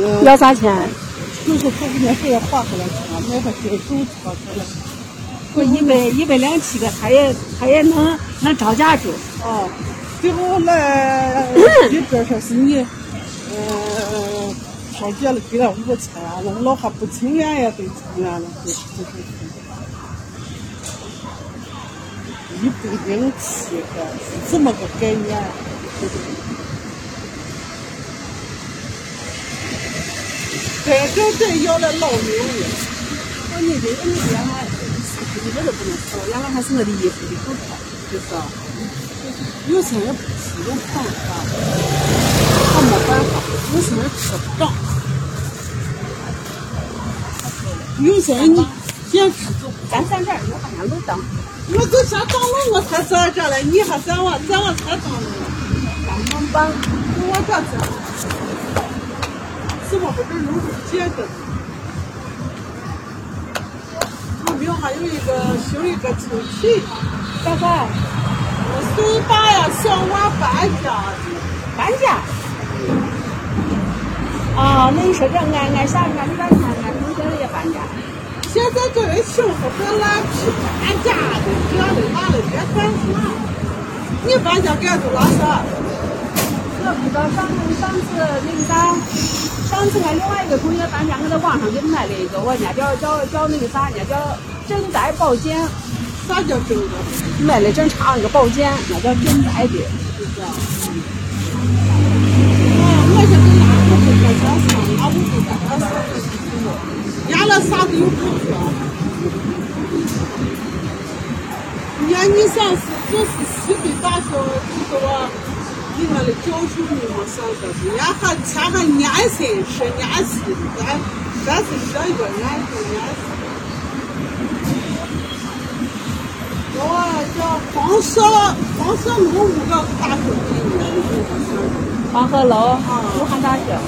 是要啥钱？就是他给那还要划回来钱，买个手手车去了。我一百一百两七个，他也他也能能涨价住。哦，最后那一边说是你，呃，调解了给了五千，我老汉不情愿也得情愿了，就就是一百零七个是这么个概念。该找这要来老命了。我你这个你原来一点都不能说，原来还是我的衣服的股票，就是啊，有些人吃有胖啥，他没办法，有些人吃不长，有些人你坚持就不咱咱这儿我好像都当我就想当了，我才在这来，你还在我，在我才当了，当门板，我这这，怎么不是路接的？我们还有一个修一个抽屉，干啥？我随爸呀小娃搬家。搬家。啊，那你说这俺俺下俺这边看俺同学也搬家。现在这人幸福和烂皮搬家的，这的那的别干啥。你搬家干多少事？我不知道上上次那个啥，上次俺另外一个同学搬家，我在网上给买了一个，我家叫叫叫那个啥，叫赈灾保险，啥叫真的？买了正常一个保险，那叫赈灾的。就是啊。哎，我现在压了不搁家上，压不住搁家上，压了啥都有可能。你看，你想是就是西北大学就是，人家还钱还年薪是年薪的，咱咱是这一个年薪年薪。我叫黄色黄色楼五个大学毕业的。黄鹤楼，武汉大学，啊，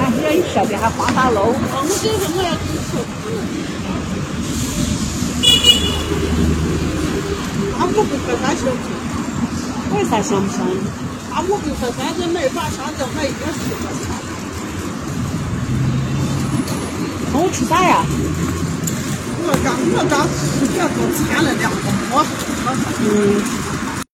俺这一说的还黄大楼。我这个我也跟说他了，俺不跟和咱相亲，为啥想不想？俺我跟和咱这买把香蕉买一个中午吃啥呀？我刚我刚吃这都馋了两个馍，我嗯，